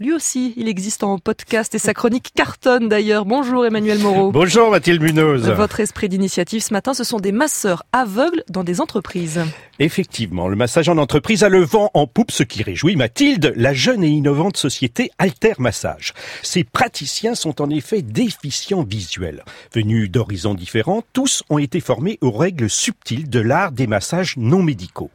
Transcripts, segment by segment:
Lui aussi, il existe en podcast et sa chronique cartonne d'ailleurs. Bonjour Emmanuel Moreau. Bonjour Mathilde Munoz. Votre esprit d'initiative ce matin, ce sont des masseurs aveugles dans des entreprises. Effectivement, le massage en entreprise a le vent en poupe, ce qui réjouit Mathilde, la jeune et innovante société Alter Massage. Ces praticiens sont en effet déficients visuels. Venus d'horizons différents, tous ont été formés aux règles subtiles de l'art des massages non médicaux.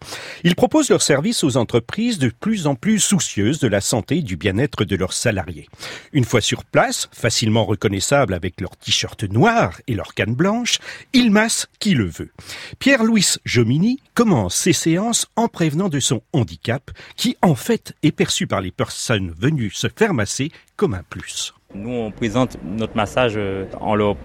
Ils proposent leurs services aux entreprises de plus en plus soucieuses de la santé et du bien-être de leurs salariés. Une fois sur place, facilement reconnaissables avec leur t-shirt noir et leur canne blanche, ils massent qui le veut. Pierre-Louis Jomini commence ses séances en prévenant de son handicap, qui en fait est perçu par les personnes venues se faire masser comme un plus. Nous, on présente notre massage euh, en leur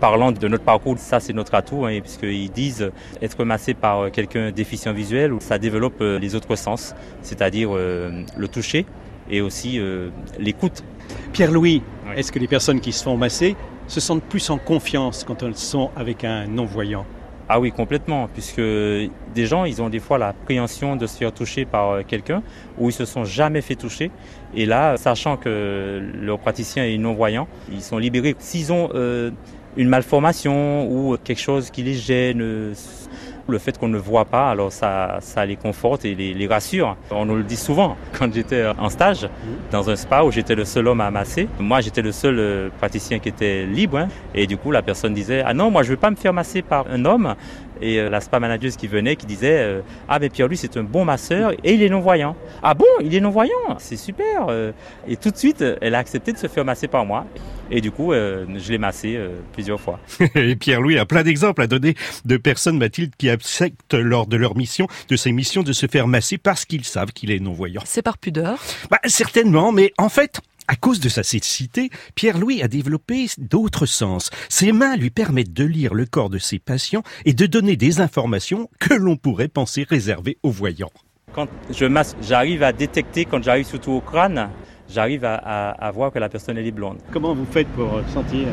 parlant de notre parcours, ça c'est notre atout, hein, puisqu'ils disent être massé par euh, quelqu'un déficient visuel, ça développe euh, les autres sens, c'est-à-dire le toucher, et aussi euh, l'écoute. Pierre-Louis, est-ce que les personnes qui se font masser se sentent plus en confiance quand elles sont avec un non-voyant? Ah oui, complètement, puisque des gens, ils ont des fois l'appréhension de se faire toucher par euh, quelqu'un ou ils se sont jamais fait toucher. Et là, sachant que leur praticien est non-voyant, ils sont libérés. S'ils ont euh, une malformation ou quelque chose qui les gêne, le fait qu'on ne voit pas, alors ça, les conforte et les, rassure. On nous le dit souvent. Quand j'étais en stage dans un spa où j'étais le seul homme à masser, moi j'étais le seul euh, praticien qui était libre. Hein. et du coup, la personne disait Ah non, moi je veux pas me faire masser par un homme. Et euh, la spa manager qui venait, qui disait euh, Ah, mais Pierre, lui, c'est un bon masseur et il est non-voyant. Ah bon, il est non-voyant? C'est super. Et tout de suite, elle a accepté de se faire masser par moi. Et du coup, je l'ai massé plusieurs fois. et Pierre-Louis a plein d'exemples à donner de personnes, Mathilde, qui acceptent lors de leur mission, de ces missions, de se faire masser parce qu'ils savent qu'il est non-voyant. C'est par pudeur bah, Certainement, mais en fait, à cause de sa cécité, Pierre-Louis a développé d'autres sens. Ses mains lui permettent de lire le corps de ses patients et de donner des informations que l'on pourrait penser réservées aux voyants. Quand je masse, j'arrive à détecter, quand j'arrive surtout au crâne, j'arrive à, à, voir que la personne est blonde. Comment vous faites pour sentir?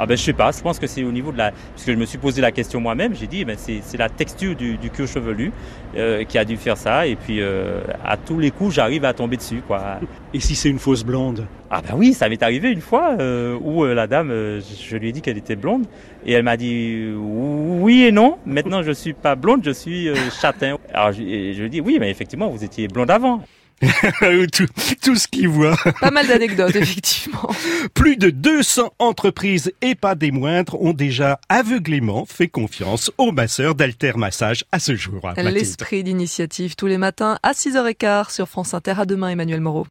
Ah ben je sais pas, je pense que c'est au niveau de la... Puisque je me suis posé la question moi-même, j'ai dit ben c'est la texture du, du cuir chevelu euh, qui a dû faire ça. Et puis euh, à tous les coups, j'arrive à tomber dessus. quoi. Et si c'est une fausse blonde? Ah ben oui, ça m'est arrivé une fois euh, où la dame, je lui ai dit qu'elle était blonde. Et elle m'a dit oui et non. Maintenant je suis pas blonde, je suis châtain. Alors je, je lui ai dit oui, mais effectivement vous étiez blonde avant. tout, tout, ce qu'il voit. Pas mal d'anecdotes, effectivement. Plus de 200 entreprises, et pas des moindres, ont déjà aveuglément fait confiance aux masseurs d'Alter Massage à ce jour. L'esprit d'initiative tous les matins à 6h15 sur France Inter. À demain, Emmanuel Moreau.